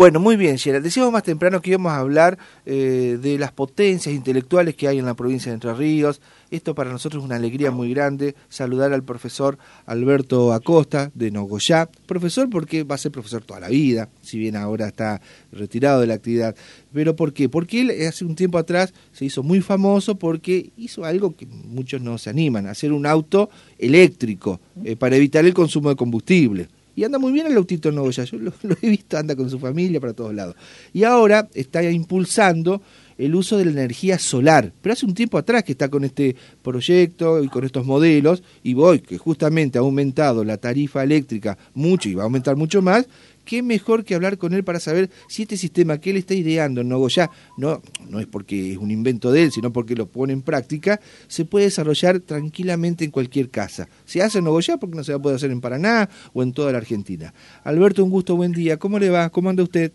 Bueno, muy bien, Gerald. Decíamos más temprano que íbamos a hablar eh, de las potencias intelectuales que hay en la provincia de Entre Ríos. Esto para nosotros es una alegría muy grande. Saludar al profesor Alberto Acosta de Nogoyá. Profesor porque va a ser profesor toda la vida, si bien ahora está retirado de la actividad. ¿Pero por qué? Porque él hace un tiempo atrás se hizo muy famoso porque hizo algo que muchos no se animan, hacer un auto eléctrico eh, para evitar el consumo de combustible y anda muy bien el autito Nogoya, yo lo, he visto, anda con su familia para todos lados. Y ahora está impulsando el uso de la energía solar, pero hace un tiempo atrás que está con este proyecto y con estos modelos, y voy, que justamente ha aumentado la tarifa eléctrica mucho y va a aumentar mucho más, qué mejor que hablar con él para saber si este sistema que él está ideando en Nogoyá, no, no es porque es un invento de él, sino porque lo pone en práctica, se puede desarrollar tranquilamente en cualquier casa. Se hace en Nogoyá porque no se va a poder hacer en Paraná o en toda la Argentina. Alberto, un gusto, buen día. ¿Cómo le va? ¿Cómo anda usted?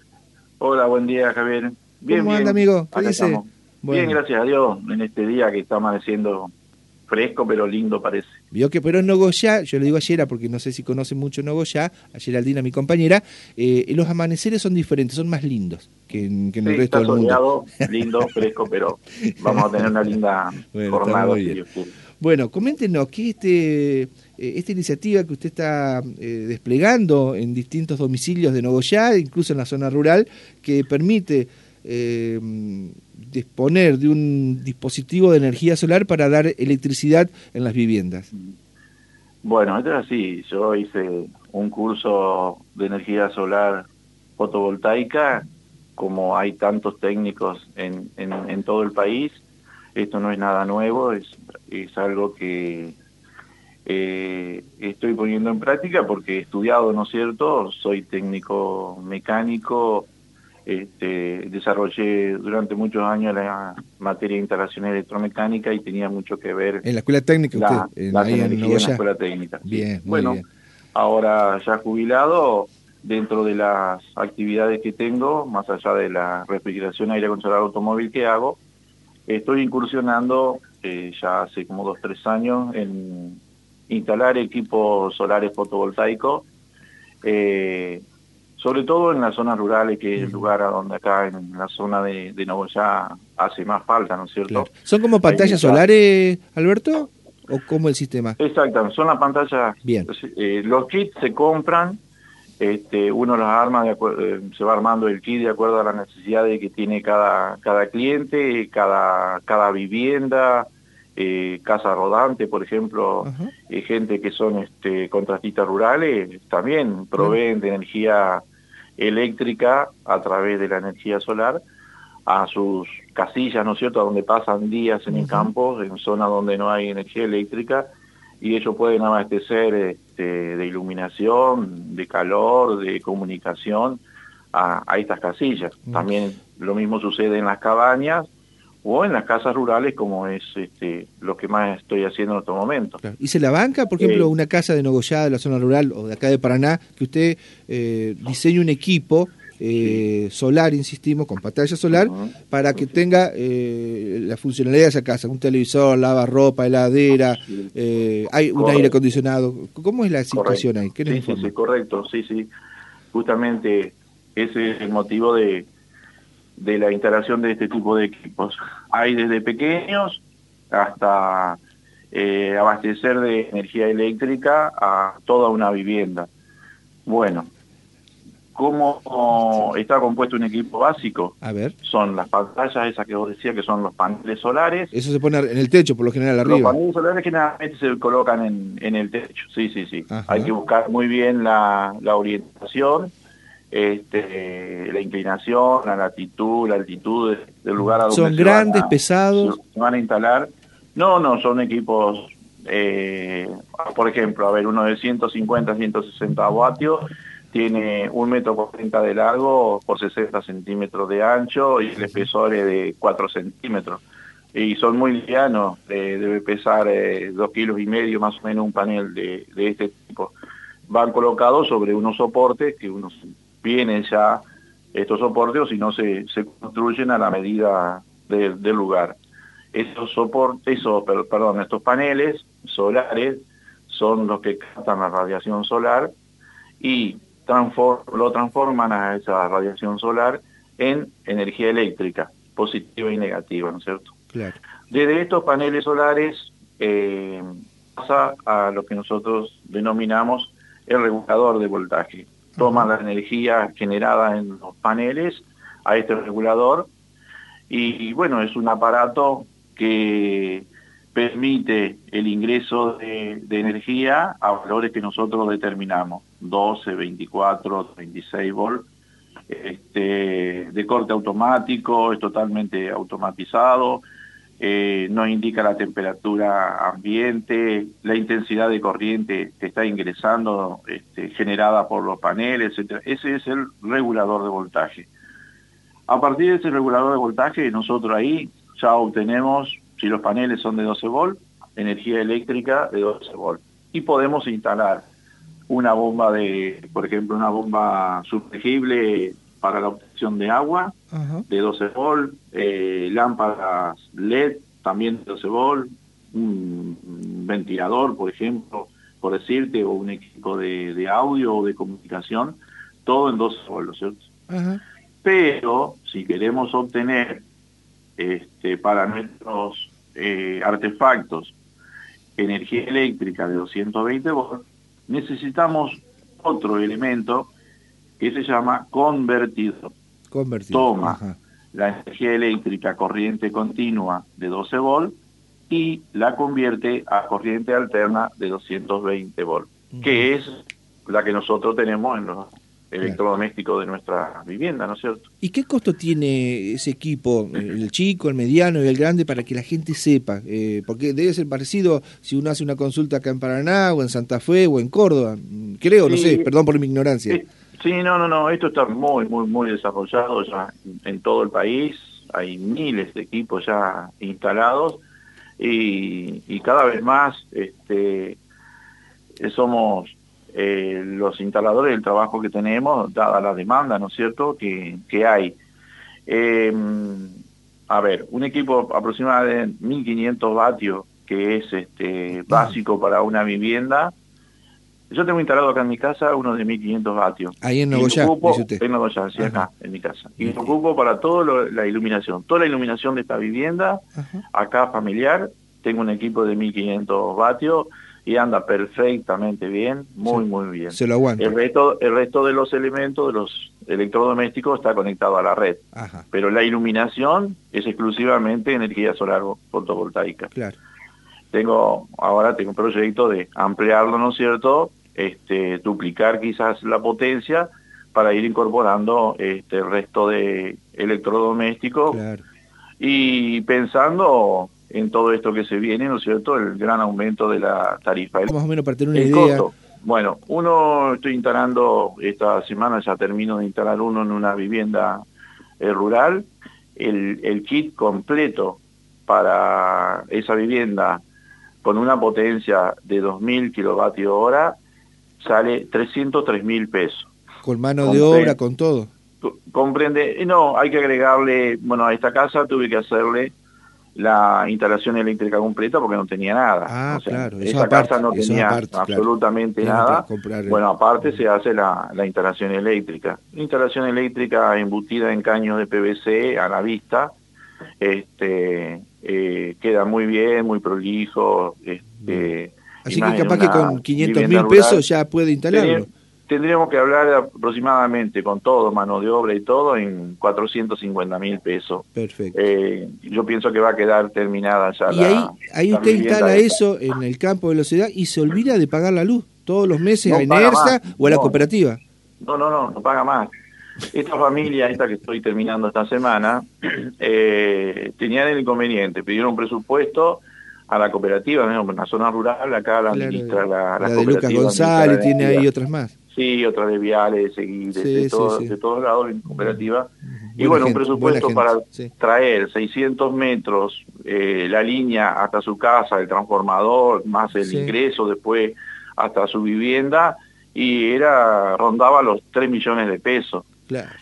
Hola, buen día, Javier. Bien, ¿Cómo anda, amigo? ¿Qué dice? Bien, gracias a Dios, en este día que está amaneciendo fresco pero lindo parece. Vio que pero en Nogoyá, yo le digo a porque no sé si conoce mucho Nogoyá, a Geraldina, mi compañera, eh, los amaneceres son diferentes, son más lindos que en, que en el resto del mundo. lindo, fresco, pero vamos a tener una linda jornada. Bueno, coméntenos, ¿qué este, eh, esta iniciativa que usted está eh, desplegando en distintos domicilios de Nogoyá, incluso en la zona rural, que permite eh, disponer de un dispositivo de energía solar para dar electricidad en las viviendas? Bueno, esto es así. Yo hice un curso de energía solar fotovoltaica, como hay tantos técnicos en, en, todo el país. Esto no es nada nuevo, es, es algo que eh, estoy poniendo en práctica porque he estudiado, ¿no es cierto? Soy técnico mecánico este, desarrollé durante muchos años la materia de instalación electromecánica y tenía mucho que ver... En la escuela técnica usted, en, la escuela técnica. Bien, bueno, ahora ya jubilado, dentro de las actividades que tengo, más allá de la refrigeración aire acondicionado automóvil que hago, estoy incursionando eh, ya hace como dos, tres años en instalar equipos solares fotovoltaicos eh, sobre todo en las zonas rurales, que es el lugar a donde acá en la zona de, de hace más falta, ¿no es cierto? ¿Son como pantallas solares, Alberto? ¿O cómo el sistema? Exacto, son las pantallas. Bien. Eh, los kits se compran, este, uno los arma, de eh, se va armando el kit de acuerdo a las necesidades que tiene cada, cada cliente, cada, cada vivienda, eh, casa rodante, por ejemplo, gente que son este, contratistas rurales, también proveen de energía eléctrica a través de la energía solar a sus casillas, ¿no es cierto?, a donde pasan días en el campo, en zonas donde no hay energía eléctrica, y ellos pueden abastecer este, de iluminación, de calor, de comunicación a, estas casillas. También lo mismo sucede en las cabañas o en las casas rurales como es este, lo que más estoy haciendo en estos momentos. ¿Y se la banca, por ejemplo, eh, una casa de Nogoyá, de la zona rural o de acá de Paraná, que usted eh, diseñe un equipo eh, solar, insistimos, con pantalla solar, para que tenga eh, la funcionalidad de esa casa, un televisor, lava ropa, heladera, hay un aire acondicionado. ¿Cómo es la situación ahí? sí, sí, correcto, sí, sí. Justamente ese es el motivo de de la instalación de este tipo de equipos. Hay desde pequeños hasta eh, abastecer de energía eléctrica a toda una vivienda. Bueno, ¿cómo está compuesto un equipo básico? A ver. Son las pantallas esas que vos decías que son los paneles solares. Eso se pone en el techo, por lo general, arriba. Los paneles solares generalmente se colocan en, en el techo, sí, sí, sí. Hay que buscar muy bien la, la orientación este, la inclinación, la latitud, la altitud del lugar a donde son grandes, pesados. Se van a instalar. No, no, son equipos, eh, por ejemplo, a ver, uno de 150, 160 vatios tiene un metro por 30 de largo por 60 centímetros de ancho y el espesor es de 4 centímetros. Y son muy livianos, eh, debe pesar eh, dos kilos y medio más o menos un panel de, de este tipo. Van colocados sobre unos soportes que unos vienen ya estos soportes o si no se, se construyen a la medida del lugar. Esos soportes, esos, perdón, estos paneles solares son los que captan la radiación solar y lo transforman a esa radiación solar en energía eléctrica, positiva y negativa, ¿no es cierto? Claro. Desde estos paneles solares eh, pasa a lo que nosotros denominamos el regulador de voltaje. Toma la energía generada en los paneles a este regulador. Y, bueno, es un aparato que permite el ingreso de, energía a valores que nosotros determinamos, 12, 24, 26 volts, este, de corte automático, es totalmente automatizado, eh, nos indica la temperatura ambiente, la intensidad de corriente que está ingresando, este, generada por los paneles, etc. Ese es el regulador de voltaje. A partir de ese regulador de voltaje, nosotros ahí ya obtenemos, si los paneles son de 12 volt, energía eléctrica de 12 volt. Y podemos instalar una bomba de, por ejemplo, una bomba sumergible para la obtención de agua de 12 volt, eh, lámparas LED también de 12 volt, un ventilador, por ejemplo, por decirte, o un equipo de, audio o de comunicación, todo en 12 volt, ¿cierto? Pero si queremos obtener este, para nuestros eh, artefactos energía eléctrica de 220 volts, necesitamos otro elemento que se llama convertidor. Toma la energía eléctrica corriente continua de 12 volt y la convierte a corriente alterna de 220 volt, que es la que nosotros tenemos en los electrodomésticos de nuestra vivienda, ¿no es cierto? ¿Y qué costo tiene ese equipo, el chico, el mediano y el grande, para que la gente sepa? Eh, porque debe ser parecido si uno hace una consulta acá en Paraná, o en Santa Fe, o en Córdoba. Creo, no sé, perdón por mi ignorancia. Sí, no, no, no, esto está muy, muy, muy desarrollado ya en todo el país, hay miles de equipos ya instalados y, cada vez más este, somos eh, los instaladores del trabajo que tenemos, dada la demanda, ¿no es cierto?, que, que hay. Em, a ver, un equipo aproximadamente de 1500 vatios, que es este básico para una vivienda, yo tengo instalado acá en mi casa uno de 1500 vatios. Ahí en Nogoyá, dice usted. En Nogoyá, sí, acá, en mi casa. Y me ocupo para toda la iluminación. Toda la iluminación de esta vivienda, acá familiar, tengo un equipo de 1500 vatios y anda perfectamente bien, muy, muy bien. Se lo aguanta. El resto, el resto de los elementos, de los electrodomésticos, está conectado a la red. Pero la iluminación es exclusivamente energía solar fotovoltaica. Claro. Tengo, ahora tengo un proyecto de ampliarlo, ¿no es cierto? Este, duplicar quizás la potencia para ir incorporando este, el resto de electrodomésticos y pensando en todo esto que se viene, ¿no es cierto?, el gran aumento de la tarifa. Más o menos para tener una idea. Bueno, uno estoy instalando, esta semana ya termino de instalar uno en una vivienda eh, rural, el, el kit completo para esa vivienda con una potencia de 2.000 kilovatios hora sale 303 mil pesos. ¿Con mano de obra, con todo? Comprende, no, hay que agregarle, bueno, a esta casa tuve que hacerle la instalación eléctrica completa porque no tenía nada. Ah, claro. Esa casa no tenía absolutamente nada. bueno, aparte se hace la, la, instalación eléctrica. Instalación eléctrica embutida en caños de PVC a la vista. Este, eh, queda muy bien, muy prolijo. Este, Así que capaz que con 500 mil pesos ya puede instalarlo. Tendríamos que hablar aproximadamente con todo, mano de obra y todo, en 450 mil pesos. Perfecto. Eh, yo pienso que va a quedar terminada ya y ahí, ahí usted instala eso en el campo de velocidad y se olvida de pagar la luz todos los meses a Enersa o a la cooperativa. No, no, no, no paga más. Esta familia, esta que estoy terminando esta semana, eh, tenían el inconveniente, pidieron un presupuesto a la cooperativa, en la zona rural, acá la administra la, la, de Lucas González, tiene ahí otras más. Sí, otras de Viales, de de, de todos lados, en cooperativa. y bueno, un presupuesto para traer 600 metros, eh, la línea hasta su casa, el transformador, más el ingreso después hasta su vivienda, y era rondaba los 3 millones de pesos.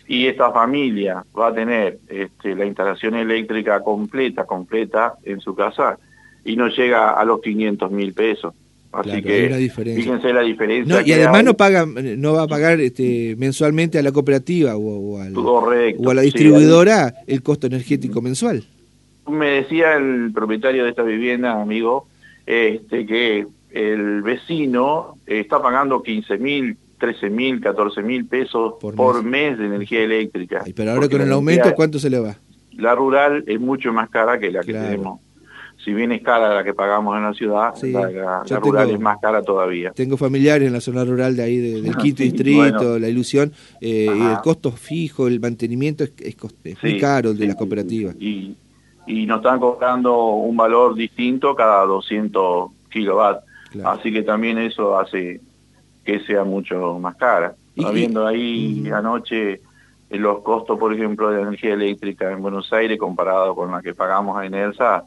Y esta familia va a tener este, la instalación eléctrica completa, completa en su casa, y no llega a los 500 mil pesos. Así que fíjense la diferencia. No, y además no paga, no va a pagar este, mensualmente a la cooperativa o, o a la distribuidora el costo energético mensual. Me decía el propietario de esta vivienda, amigo, este, que el vecino está pagando 15 mil, 13 mil, 14 mil pesos por, mes. de energía eléctrica. pero ahora con el aumento, ¿cuánto se le va? La rural es mucho más cara que la que tenemos si bien es cara la que pagamos en la ciudad, la, rural es más cara todavía. Tengo familiares en la zona rural de ahí, del quinto distrito, la ilusión, eh, y el costo fijo, el mantenimiento es, es, muy caro de las cooperativas. Y, y nos están cobrando un valor distinto cada 200 kilovatios, así que también eso hace que sea mucho más cara. Viendo ahí anoche eh, los costos, por ejemplo, de energía eléctrica en Buenos Aires comparado con la que pagamos en ELSA,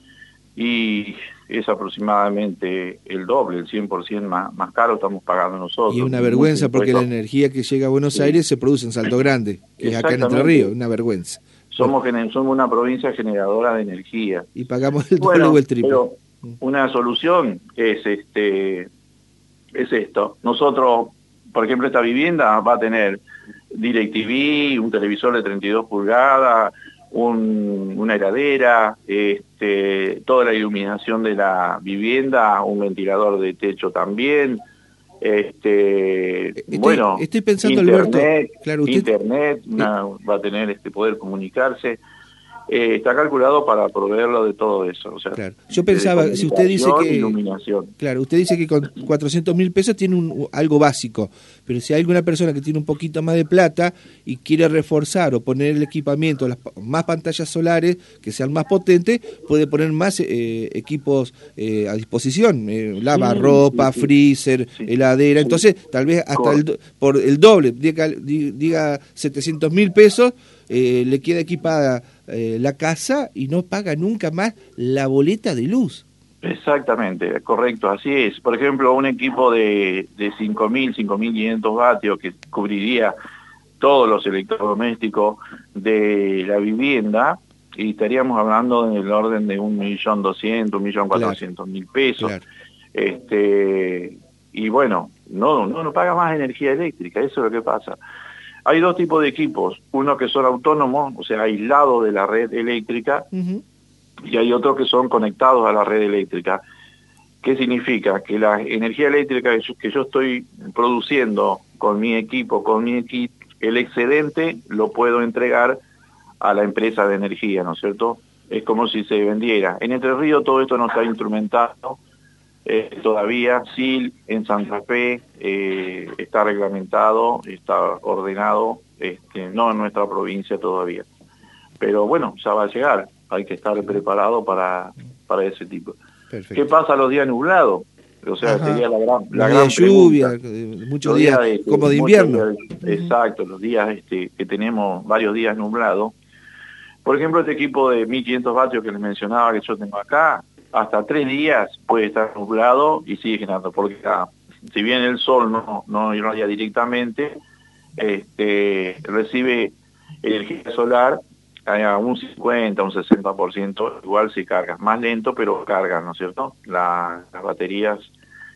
y es aproximadamente el doble, el 100% más, más caro estamos pagando nosotros. Y es una vergüenza porque la energía que llega a Buenos Aires se produce en Salto Grande, que es acá en Entre Ríos, una vergüenza. Somos, somos una provincia generadora de energía. Y pagamos el doble o el triple. Pero una solución es este es esto. Nosotros, por ejemplo, esta vivienda va a tener DirecTV, un televisor de 32 pulgadas, una heladera, este, toda la iluminación de la vivienda, un ventilador de techo también. Este, bueno, estoy pensando, internet, claro, internet va a tener este poder comunicarse. Eh, está calculado para proveerlo de todo eso. O sea, Yo pensaba, si usted dice que... Claro, usted dice que con 400 mil pesos tiene un, algo básico, pero si hay alguna persona que tiene un poquito más de plata y quiere reforzar o poner el equipamiento, las, más pantallas solares que sean más potentes, puede poner más eh, equipos eh, a disposición, lavarropa, freezer, heladera, entonces tal vez hasta el, por el doble, diga, diga 700 mil pesos, le queda equipada eh, la casa y no paga nunca más la boleta de luz. Exactamente, correcto, así es. Por ejemplo, un equipo de, de 5.000, 5.500 vatios que cubriría todos los electrodomésticos de la vivienda, y estaríamos hablando en el orden de un millón doscientos, un millón cuatrocientos mil pesos. Este, y bueno, no, no, no paga más energía eléctrica, eso es lo que pasa. Hay dos tipos de equipos, uno que son autónomos, o sea, aislados de la red eléctrica, y hay otros que son conectados a la red eléctrica. ¿Qué significa? Que la energía eléctrica que yo estoy produciendo con mi equipo, con mi equipo, el excedente lo puedo entregar a la empresa de energía, ¿no es cierto? Es como si se vendiera. En Entre Ríos todo esto no está instrumentado eh, todavía, sí, en Santa Fe eh, está reglamentado, está ordenado, este, no en nuestra provincia todavía. Pero bueno, ya va a llegar, hay que estar preparado para, para ese tipo. ¿Qué pasa los días nublados? O sea, sería la gran, la gran lluvia, muchos días, como de invierno. exacto, los días este, que tenemos varios días nublados. Por ejemplo, este equipo de 1500 vatios que les mencionaba que yo tengo acá, hasta tres días puede estar nublado y sigue generando, porque ah, si bien el sol no, no irradia directamente, este, recibe energía solar a un 50, un 60%, igual si carga, más lento, pero carga, ¿no es cierto? las baterías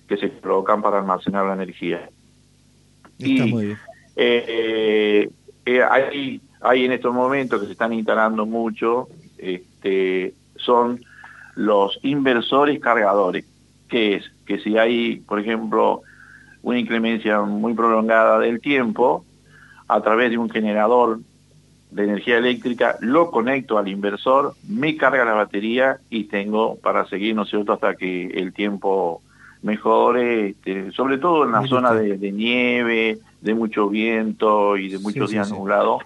que se provocan para almacenar la energía. Está muy bien. Eh, eh, hay, hay en estos momentos que se están instalando mucho, este, son los inversores cargadores, que es que si hay, por ejemplo, una inclemencia muy prolongada del tiempo, a través de un generador de energía eléctrica, lo conecto al inversor, me carga la batería y tengo para seguir, ¿no es cierto?, hasta que el tiempo mejore, este, sobre todo en la zona de, nieve, de mucho viento y de muchos días nublados,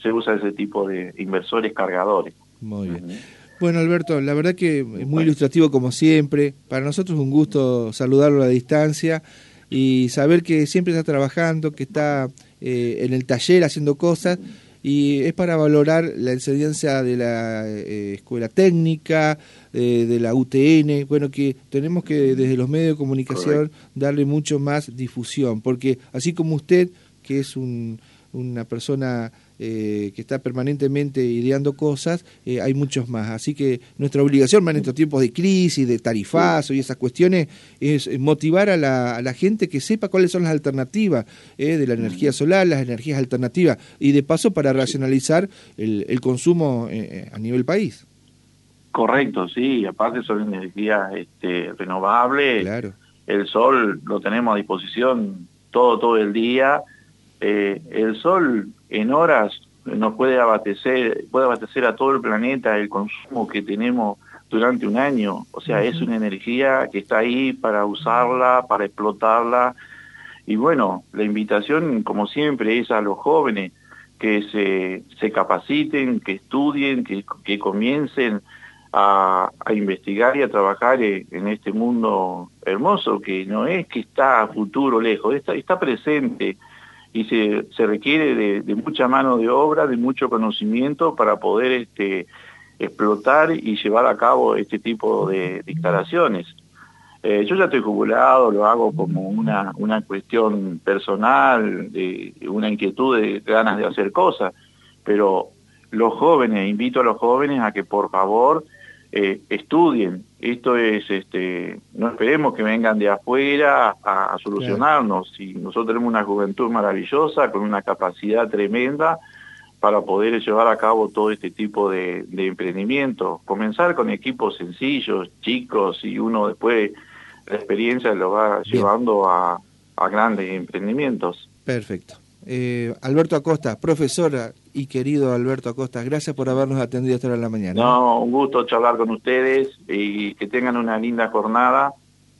se usa ese tipo de inversores cargadores. Muy bien. Bueno, Alberto, la verdad que es muy ilustrativo como siempre. Para nosotros es un gusto saludarlo a la distancia y saber que siempre está trabajando, que está eh, en el taller haciendo cosas y es para valorar la enseñanza de la eh, escuela técnica, de la UTN, bueno, que tenemos que desde los medios de comunicación darle mucho más difusión, porque así como usted, que es un, una persona eh, que está permanentemente ideando cosas, eh, hay muchos más. Así que nuestra obligación en estos tiempos de crisis, de tarifazo y esas cuestiones, es motivar a la, a la gente que sepa cuáles son las alternativas eh, de la energía solar, las energías alternativas, y de paso para racionalizar el, el consumo a nivel país. Correcto, sí, aparte son energías este, renovables. Claro. El sol lo tenemos a disposición todo, todo el día. Eh, el sol en horas nos puede abastecer, puede abastecer a todo el planeta el consumo que tenemos durante un año. O sea, es una energía que está ahí para usarla, para explotarla. Y bueno, la invitación, como siempre, es a los jóvenes que se, se capaciten, que estudien, que, que comiencen a, investigar y a trabajar en este mundo hermoso, que no es que está a futuro lejos, está, está presente y se, se requiere de, mucha mano de obra, de mucho conocimiento para poder este, explotar y llevar a cabo este tipo de, instalaciones. Eh, yo ya estoy jubilado, lo hago como una, una cuestión personal, de una inquietud de ganas de hacer cosas, pero los jóvenes, invito a los jóvenes a que por favor eh, estudien. Esto es, este, no esperemos que vengan de afuera a, solucionarnos. Si nosotros tenemos una juventud maravillosa, con una capacidad tremenda para poder llevar a cabo todo este tipo de, emprendimiento. Comenzar con equipos sencillos, chicos, y uno después la experiencia lo va llevando a, a grandes emprendimientos. Perfecto. Eh, Alberto Acosta, profesora y querido Alberto Acosta, gracias por habernos atendido esta hora de la mañana. No, un gusto charlar con ustedes y que tengan una linda jornada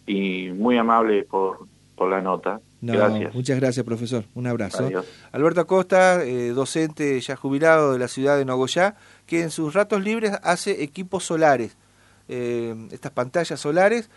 y muy amable por, por la nota. gracias. Muchas gracias, profesor. Un abrazo. Alberto Acosta, eh, docente ya jubilado de la ciudad de Nogoyá, que en sus ratos libres hace equipos solares, eh, estas pantallas solares